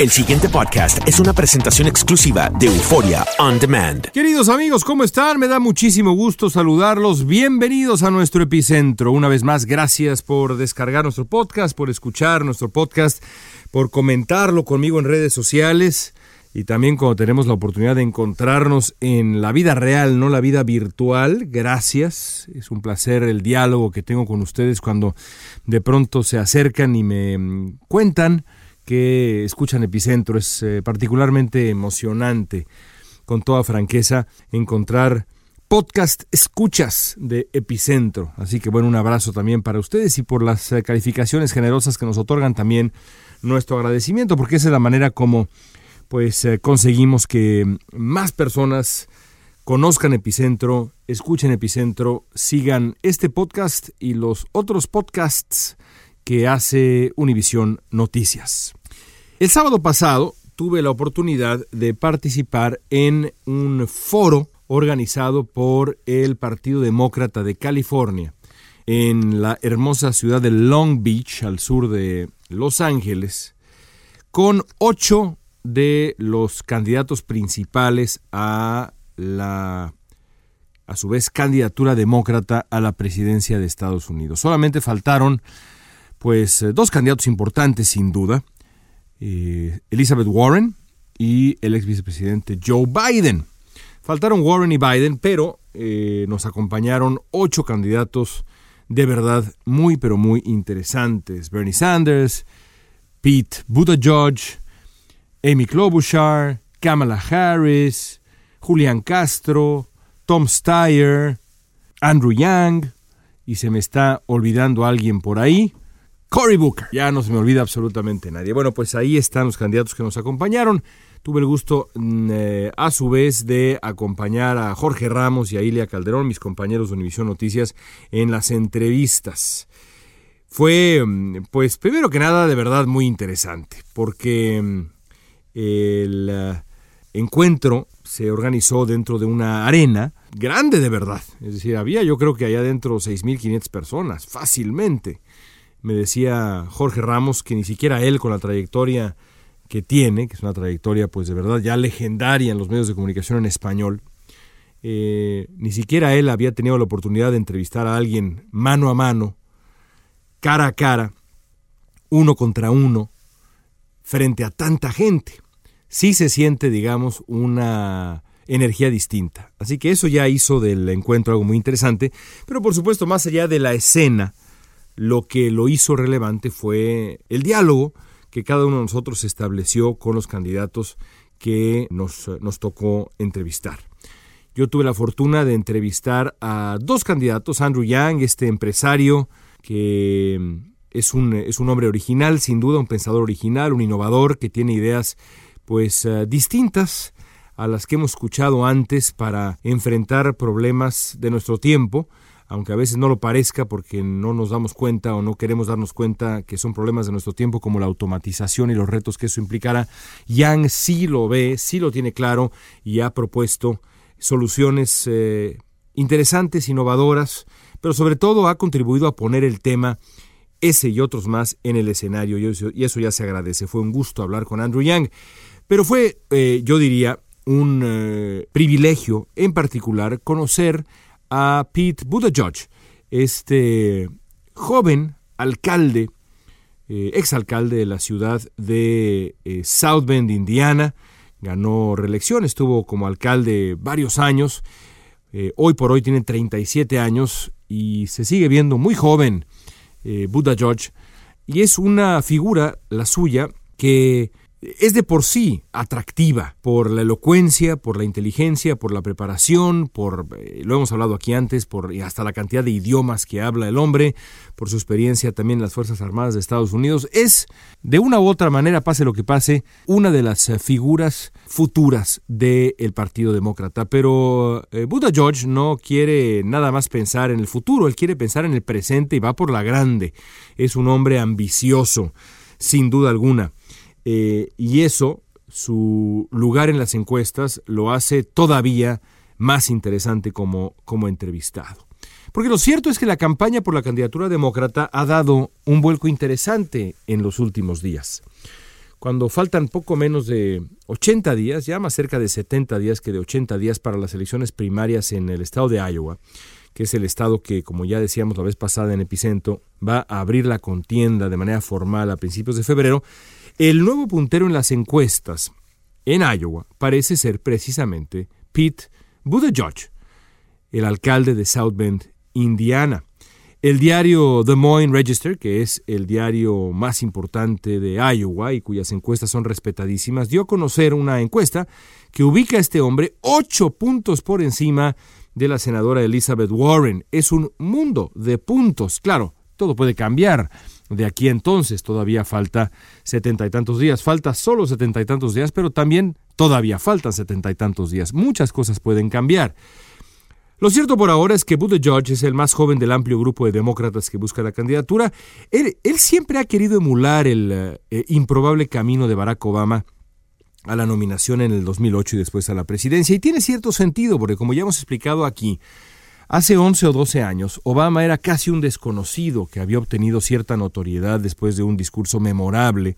El siguiente podcast es una presentación exclusiva de Euforia On Demand. Queridos amigos, ¿cómo están? Me da muchísimo gusto saludarlos. Bienvenidos a nuestro epicentro. Una vez más, gracias por descargar nuestro podcast, por escuchar nuestro podcast, por comentarlo conmigo en redes sociales y también cuando tenemos la oportunidad de encontrarnos en la vida real, no la vida virtual. Gracias. Es un placer el diálogo que tengo con ustedes cuando de pronto se acercan y me cuentan que escuchan Epicentro. Es eh, particularmente emocionante, con toda franqueza, encontrar podcast escuchas de Epicentro. Así que bueno, un abrazo también para ustedes y por las eh, calificaciones generosas que nos otorgan también nuestro agradecimiento, porque esa es la manera como pues eh, conseguimos que más personas conozcan Epicentro, escuchen Epicentro, sigan este podcast y los otros podcasts que hace Univisión Noticias. El sábado pasado tuve la oportunidad de participar en un foro organizado por el Partido Demócrata de California en la hermosa ciudad de Long Beach, al sur de Los Ángeles, con ocho de los candidatos principales a la a su vez candidatura demócrata a la presidencia de Estados Unidos. Solamente faltaron pues eh, dos candidatos importantes sin duda, eh, Elizabeth Warren y el ex vicepresidente Joe Biden. Faltaron Warren y Biden, pero eh, nos acompañaron ocho candidatos de verdad muy pero muy interesantes. Bernie Sanders, Pete Buttigieg, Amy Klobuchar, Kamala Harris, Julian Castro, Tom Steyer, Andrew Yang, y se me está olvidando alguien por ahí. Cory Booker. Ya no se me olvida absolutamente nadie. Bueno, pues ahí están los candidatos que nos acompañaron. Tuve el gusto, mm, eh, a su vez, de acompañar a Jorge Ramos y a Ilia Calderón, mis compañeros de Univisión Noticias, en las entrevistas. Fue, mm, pues, primero que nada, de verdad muy interesante, porque mm, el eh, encuentro se organizó dentro de una arena grande de verdad. Es decir, había yo creo que allá adentro 6.500 personas, fácilmente. Me decía Jorge Ramos que ni siquiera él, con la trayectoria que tiene, que es una trayectoria pues de verdad ya legendaria en los medios de comunicación en español, eh, ni siquiera él había tenido la oportunidad de entrevistar a alguien mano a mano, cara a cara, uno contra uno, frente a tanta gente. Sí se siente, digamos, una energía distinta. Así que eso ya hizo del encuentro algo muy interesante, pero por supuesto, más allá de la escena, lo que lo hizo relevante fue el diálogo que cada uno de nosotros estableció con los candidatos que nos, nos tocó entrevistar. Yo tuve la fortuna de entrevistar a dos candidatos, Andrew Yang, este empresario que es un, es un hombre original, sin duda, un pensador original, un innovador que tiene ideas pues eh, distintas a las que hemos escuchado antes para enfrentar problemas de nuestro tiempo, aunque a veces no lo parezca porque no nos damos cuenta o no queremos darnos cuenta que son problemas de nuestro tiempo como la automatización y los retos que eso implicará, Yang sí lo ve, sí lo tiene claro y ha propuesto soluciones eh, interesantes, innovadoras, pero sobre todo ha contribuido a poner el tema ese y otros más en el escenario y eso, ya se agradece. Fue un gusto hablar con Andrew Yang, pero fue, eh, yo diría, un eh, privilegio en particular conocer a Pete Buttigieg, este joven alcalde, eh, exalcalde de la ciudad de South Bend, Indiana. Ganó reelección, estuvo como alcalde varios años. hoy por hoy tiene 37 años y se sigue viendo muy joven eh, Buddha George, y es una figura, la suya, que es de por sí atractiva por la elocuencia, por la inteligencia, por la preparación, por, eh, lo hemos hablado aquí antes, por hasta la cantidad de idiomas que habla el hombre, por su experiencia también en las Fuerzas Armadas de Estados Unidos. Es, de una u otra manera, pase lo que pase, una de las eh, figuras futuras del Partido Demócrata. Pero eh, Buddha George no quiere nada más pensar en el futuro, él quiere pensar en el presente y va por la grande. Es un hombre ambicioso, sin duda alguna. Eh, y eso, su lugar en las encuestas, lo hace todavía más interesante como, como entrevistado. Porque lo cierto es que la campaña por la candidatura demócrata ha dado un vuelco interesante en los últimos días. Cuando faltan poco menos de 80 días, ya más cerca de 70 días que de 80 días para las elecciones primarias en el estado de Iowa, que es el estado que, como ya decíamos la vez pasada en Epicentro, va a abrir la contienda de manera formal a principios de febrero, el nuevo puntero en las encuestas en Iowa parece ser precisamente Pete Buttigieg, el alcalde de South Bend, Indiana. El diario Des Moines Register, que es el diario más importante de Iowa y cuyas encuestas son respetadísimas, dio a conocer una encuesta que ubica a este hombre ocho puntos por encima de la senadora Elizabeth Warren. Es un mundo de puntos. Claro, todo puede cambiar de aquí entonces. Todavía falta setenta y tantos días. Falta solo setenta y tantos días, pero también todavía faltan setenta y tantos días. Muchas cosas pueden cambiar. Lo cierto por ahora es que Buttigieg es el más joven del amplio grupo de demócratas que busca la candidatura. Él, siempre ha querido emular el eh, improbable camino de Barack Obama a la nominación en el 2008 y después a la presidencia. Y tiene cierto sentido, porque como ya hemos explicado aquí, Hace 11 o 12 años, Obama era casi un desconocido que había obtenido cierta notoriedad después de un discurso memorable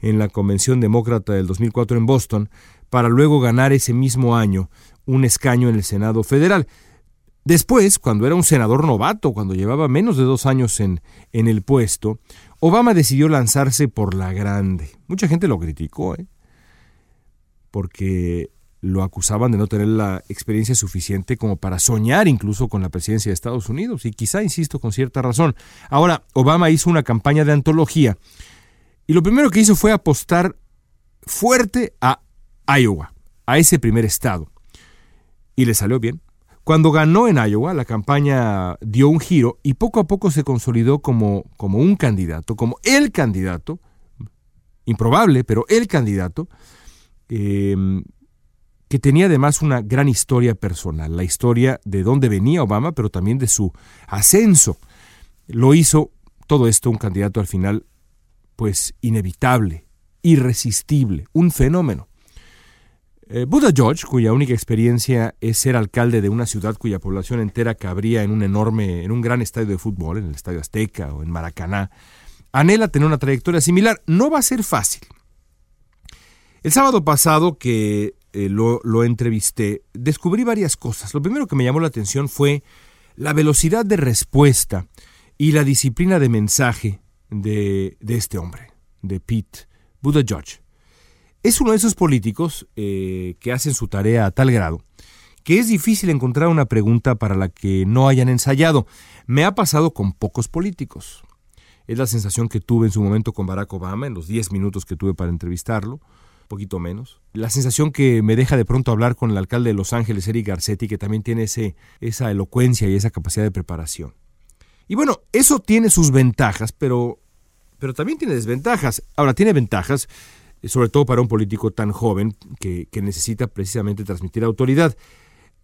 en la Convención Demócrata del 2004 en Boston, para luego ganar ese mismo año un escaño en el Senado federal. Después, cuando era un senador novato, cuando llevaba menos de dos años en, en el puesto, Obama decidió lanzarse por la grande. Mucha gente lo criticó, ¿eh? porque lo acusaban de no tener la experiencia suficiente como para soñar incluso con la presidencia de Estados Unidos, y quizá, insisto, con cierta razón. Ahora, Obama hizo una campaña de antología, y lo primero que hizo fue apostar fuerte a Iowa, a ese primer estado, y le salió bien. Cuando ganó en Iowa, la campaña dio un giro y poco a poco se consolidó como, como un candidato, como el candidato, improbable, pero el candidato, eh, que tenía además una gran historia personal, la historia de dónde venía Obama, pero también de su ascenso. Lo hizo todo esto un candidato al final, pues inevitable, irresistible, un fenómeno. Eh, Buddha George, cuya única experiencia es ser alcalde de una ciudad cuya población entera cabría en un enorme, en un gran estadio de fútbol, en el Estadio Azteca o en Maracaná, anhela tener una trayectoria similar. No va a ser fácil. El sábado pasado que eh, lo, entrevisté, descubrí varias cosas. Lo primero que me llamó la atención fue la velocidad de respuesta y la disciplina de mensaje de, este hombre, de Pete Buttigieg. Es uno de esos políticos eh, que hacen su tarea a tal grado que es difícil encontrar una pregunta para la que no hayan ensayado. Me ha pasado con pocos políticos. Es la sensación que tuve en su momento con Barack Obama, en los 10 minutos que tuve para entrevistarlo poquito menos. La sensación que me deja de pronto hablar con el alcalde de Los Ángeles, Eric Garcetti, que también tiene ese, esa elocuencia y esa capacidad de preparación. Y bueno, eso tiene sus ventajas, pero pero también tiene desventajas. Ahora, tiene ventajas, eh, sobre todo para un político tan joven que, que necesita precisamente transmitir autoridad.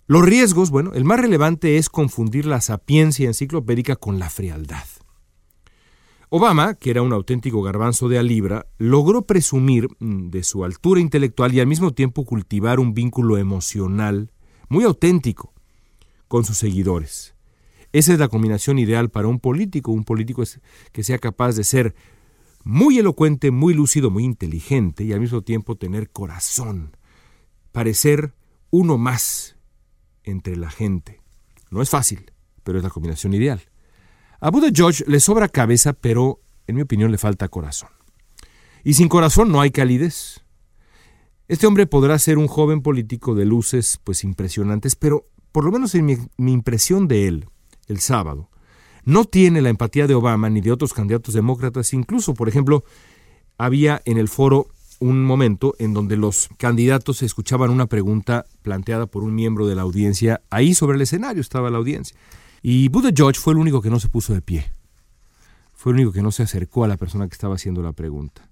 Los riesgos, bueno, el más relevante es confundir la sapiencia enciclopédica con la frialdad. Obama, que era un auténtico garbanzo de a libra, logró presumir mm, de su altura intelectual y al mismo tiempo cultivar un vínculo emocional muy auténtico con sus seguidores. Esa es la combinación ideal para un político, un político que sea capaz de ser muy elocuente, muy lúcido, muy inteligente y al mismo tiempo tener corazón, parecer uno más entre la gente. No es fácil, pero es la combinación ideal. A Buda George le sobra cabeza, pero en mi opinión le falta corazón. Y sin corazón no hay calidez. Este hombre podrá ser un joven político de luces pues impresionantes, pero por lo menos en mi, mi impresión de él, el sábado, no tiene la empatía de Obama ni de otros candidatos demócratas. Incluso, por ejemplo, había en el foro un momento en donde los candidatos escuchaban una pregunta planteada por un miembro de la audiencia. Ahí sobre el escenario estaba la audiencia. Y Buda George fue el único que no se puso de pie. Fue el único que no se acercó a la persona que estaba haciendo la pregunta.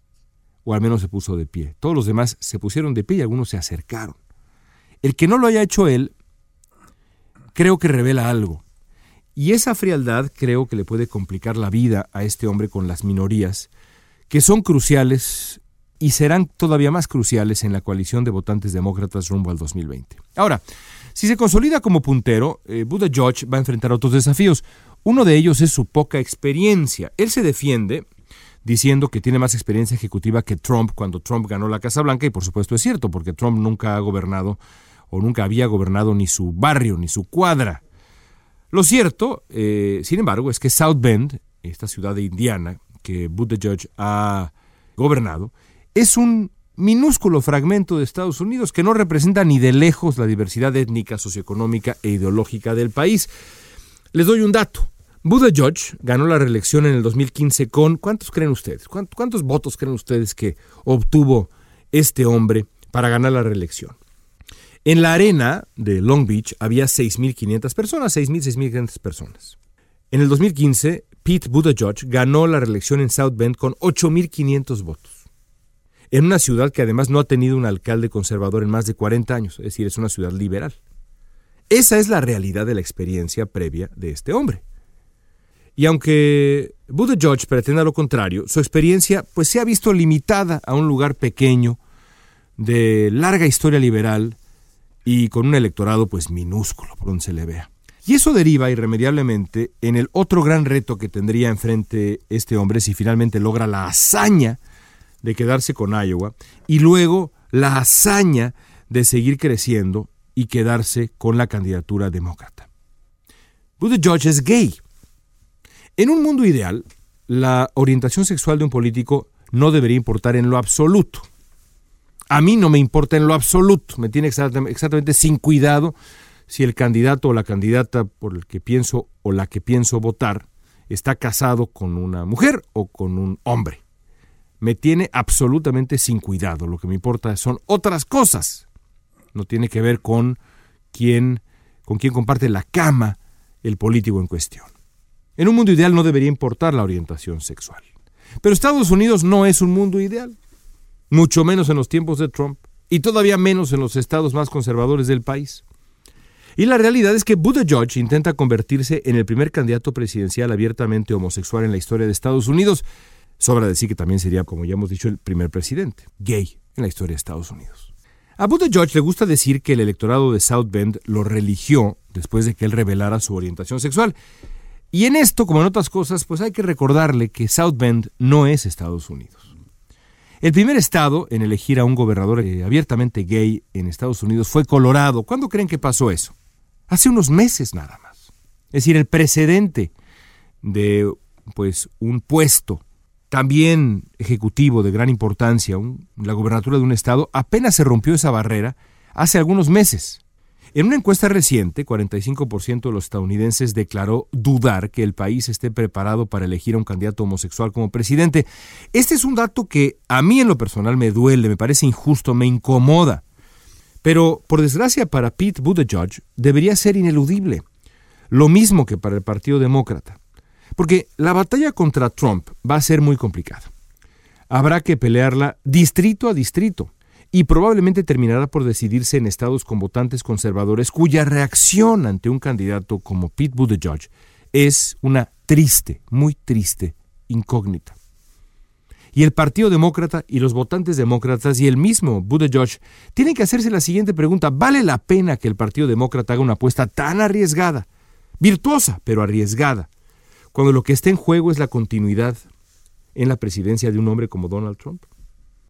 O al menos se puso de pie. Todos los demás se pusieron de pie y algunos se acercaron. El que no lo haya hecho él, creo que revela algo. Y esa frialdad creo que le puede complicar la vida a este hombre con las minorías, que son cruciales y serán todavía más cruciales en la coalición de votantes demócratas rumbo al 2020. Ahora, si se consolida como puntero, eh, Buda George va a enfrentar otros desafíos. Uno de ellos es su poca experiencia. Él se defiende diciendo que tiene más experiencia ejecutiva que Trump cuando Trump ganó la Casa Blanca, y por supuesto es cierto, porque Trump nunca ha gobernado o nunca había gobernado ni su barrio, ni su cuadra. Lo cierto, eh, sin embargo, es que South Bend, esta ciudad de Indiana que Buttigieg ha gobernado, es un minúsculo fragmento de Estados Unidos que no representa ni de lejos la diversidad étnica, socioeconómica e ideológica del país. Les doy un dato. Buttigieg ganó la reelección en el 2015 con, ¿cuántos creen ustedes? ¿Cuántos votos creen ustedes que obtuvo este hombre para ganar la reelección? En la arena de Long Beach había 6.500 personas, 6.000, 6.500 personas. En el 2015, Pete Buttigieg ganó la reelección en South Bend con 8.500 votos. En una ciudad que además no ha tenido un alcalde conservador en más de 40 años, es decir, es una ciudad liberal. Esa es la realidad de la experiencia previa de este hombre. Y aunque Buttigieg pretenda lo contrario, su experiencia pues se ha visto limitada a un lugar pequeño de larga historia liberal y con un electorado pues minúsculo por donde se le vea. Y eso deriva irremediablemente en el otro gran reto que tendría enfrente este hombre si finalmente logra la hazaña de quedarse con Iowa y luego la hazaña de seguir creciendo y quedarse con la candidatura demócrata. Buttigieg es gay. En un mundo ideal, la orientación sexual de un político no debería importar en lo absoluto. A mí no me importa en lo absoluto, me tiene exactamente sin cuidado si el candidato o la candidata por el que pienso o la que pienso votar está casado con una mujer o con un hombre. Me tiene absolutamente sin cuidado. Lo que me importa son otras cosas. No tiene que ver con quién, con quién comparte la cama el político en cuestión. En un mundo ideal no debería importar la orientación sexual. Pero Estados Unidos no es un mundo ideal mucho menos en los tiempos de Trump y todavía menos en los estados más conservadores del país. Y la realidad es que Buttigieg intenta convertirse en el primer candidato presidencial abiertamente homosexual en la historia de Estados Unidos. Sobra decir que también sería, como ya hemos dicho, el primer presidente gay en la historia de Estados Unidos. A Buttigieg le gusta decir que el electorado de South Bend lo religió después de que él revelara su orientación sexual. Y en esto, como en otras cosas, pues hay que recordarle que South Bend no es Estados Unidos. El primer estado en elegir a un gobernador eh, abiertamente gay en Estados Unidos fue Colorado. ¿Cuándo creen que pasó eso? Hace unos meses nada más. Es decir, el precedente de pues un puesto también ejecutivo de gran importancia, la gobernatura de un estado, apenas se rompió esa barrera hace algunos meses. En una encuesta reciente, 45% de los estadounidenses declaró dudar que el país esté preparado para elegir a un candidato homosexual como presidente. Este es un dato que a mí en lo personal me duele, me parece injusto, me incomoda. Pero, por desgracia para Pete Buttigieg, debería ser ineludible. Lo mismo que para el Partido Demócrata. Porque la batalla contra Trump va a ser muy complicada. Habrá que pelearla distrito a distrito y probablemente terminará por decidirse en estados con votantes conservadores cuya reacción ante un candidato como Pete Buttigieg es una triste, muy triste incógnita. Y el Partido Demócrata y los votantes demócratas y el mismo Buttigieg tienen que hacerse la siguiente pregunta. ¿Vale la pena que el Partido Demócrata haga una apuesta tan arriesgada? Virtuosa, pero arriesgada. Cuando lo que está en juego es la continuidad en la presidencia de un hombre como Donald Trump.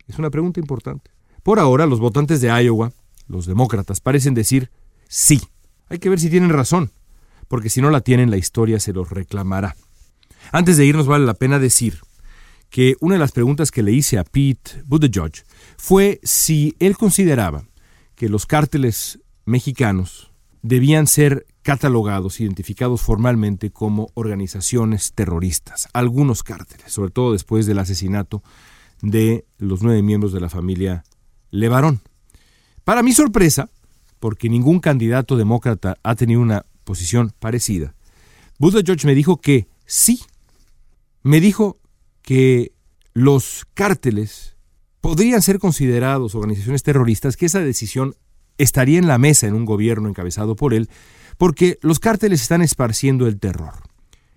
Es una pregunta importante. Por ahora, los votantes de Iowa, los demócratas, parecen decir sí. Hay que ver si tienen razón, porque si no la tienen, la historia se los reclamará. Antes de irnos, vale la pena decir que una de las preguntas que le hice a Pete Buttigieg fue si él consideraba que los cárteles mexicanos debían ser catalogados, identificados formalmente como organizaciones terroristas, algunos cárteles, sobre todo después del asesinato de los nueve miembros de la familia Levarón. Para mi sorpresa, porque ningún candidato demócrata ha tenido una posición parecida, Buttigieg me dijo que sí. Me dijo que los cárteles podrían ser considerados organizaciones terroristas, que esa decisión estaría en la mesa en un gobierno encabezado por él, porque los cárteles están esparciendo el terror.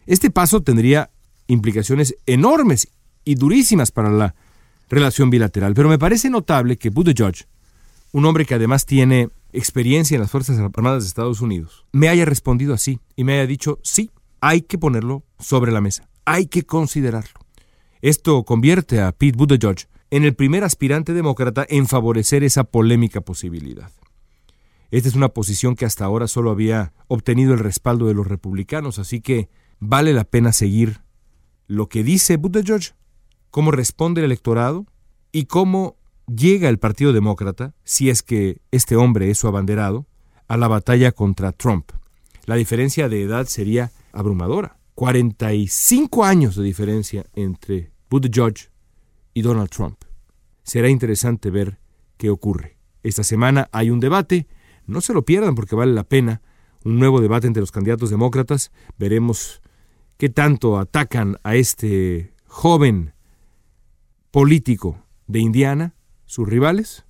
Este paso tendría implicaciones enormes y durísimas para la relación bilateral. Pero me parece notable que Buttigieg, un hombre que además tiene experiencia en las Fuerzas Armadas de Estados Unidos, me haya respondido así y me haya dicho, sí, hay que ponerlo sobre la mesa, hay que considerarlo. Esto convierte a Pete Buttigieg en el primer aspirante demócrata en favorecer esa polémica posibilidad. Esta es una posición que hasta ahora solo había obtenido el respaldo de los republicanos, así que vale la pena seguir lo que dice Buttigieg cómo responde el electorado y cómo llega el Partido Demócrata, si es que este hombre es su abanderado, a la batalla contra Trump. La diferencia de edad sería abrumadora. 45 años de diferencia entre Buttigieg y Donald Trump. Será interesante ver qué ocurre. Esta semana hay un debate, no se lo pierdan porque vale la pena, un nuevo debate entre los candidatos demócratas. Veremos qué tanto atacan a este joven político de Indiana, sus rivales,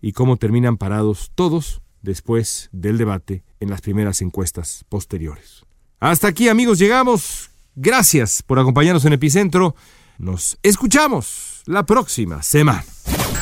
y cómo terminan parados todos después del debate en las primeras encuestas posteriores. Hasta aquí amigos llegamos. Gracias por acompañarnos en Epicentro. Nos escuchamos la próxima semana.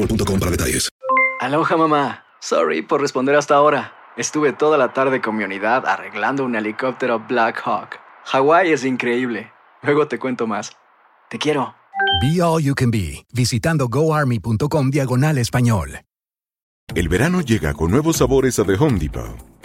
boostmobile.com para detalles. Aloha mamá. Sorry por responder hasta ahora. Estuve toda la tarde con mi unidad arreglando un helicóptero Black Hawk. Hawái es increíble. Luego te cuento más. Te quiero. Be All You Can Be, visitando goarmy.com diagonal español. El verano llega con nuevos sabores a The Home Depot.